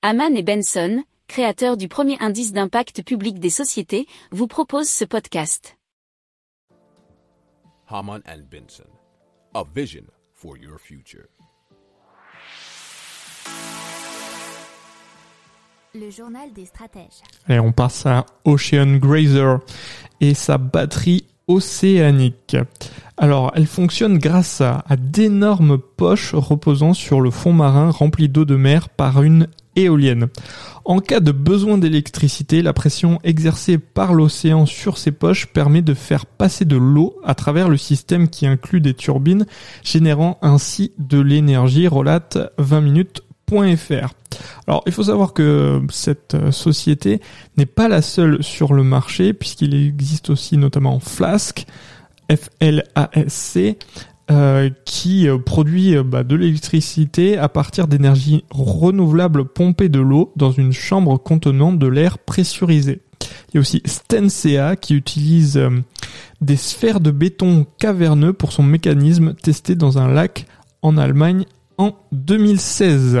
Haman et Benson, créateurs du premier indice d'impact public des sociétés, vous proposent ce podcast. Haman and Benson, a vision for your future. Le journal des stratèges. Et on passe à Ocean Grazer et sa batterie océanique. Alors, elle fonctionne grâce à, à d'énormes poches reposant sur le fond marin rempli d'eau de mer par une En cas de besoin d'électricité, la pression exercée par l'océan sur ces poches permet de faire passer de l'eau à travers le système qui inclut des turbines, générant ainsi de l'énergie, relate 20 minutes.fr. Alors, il faut savoir que cette société n'est pas la seule sur le marché, puisqu'il existe aussi notamment Flask, F-L-A-S-C, euh, qui euh, produit euh, bah, de l'électricité à partir d'énergie renouvelable pompée de l'eau dans une chambre contenant de l'air pressurisé. Il y a aussi Stensea qui utilise des sphères de béton caverneux pour son mécanisme testé dans un lac en Allemagne en 2016.